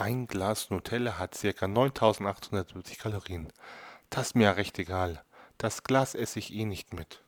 Ein Glas Nutella hat ca. 9870 Kalorien. Das ist mir ja recht egal. Das Glas esse ich eh nicht mit.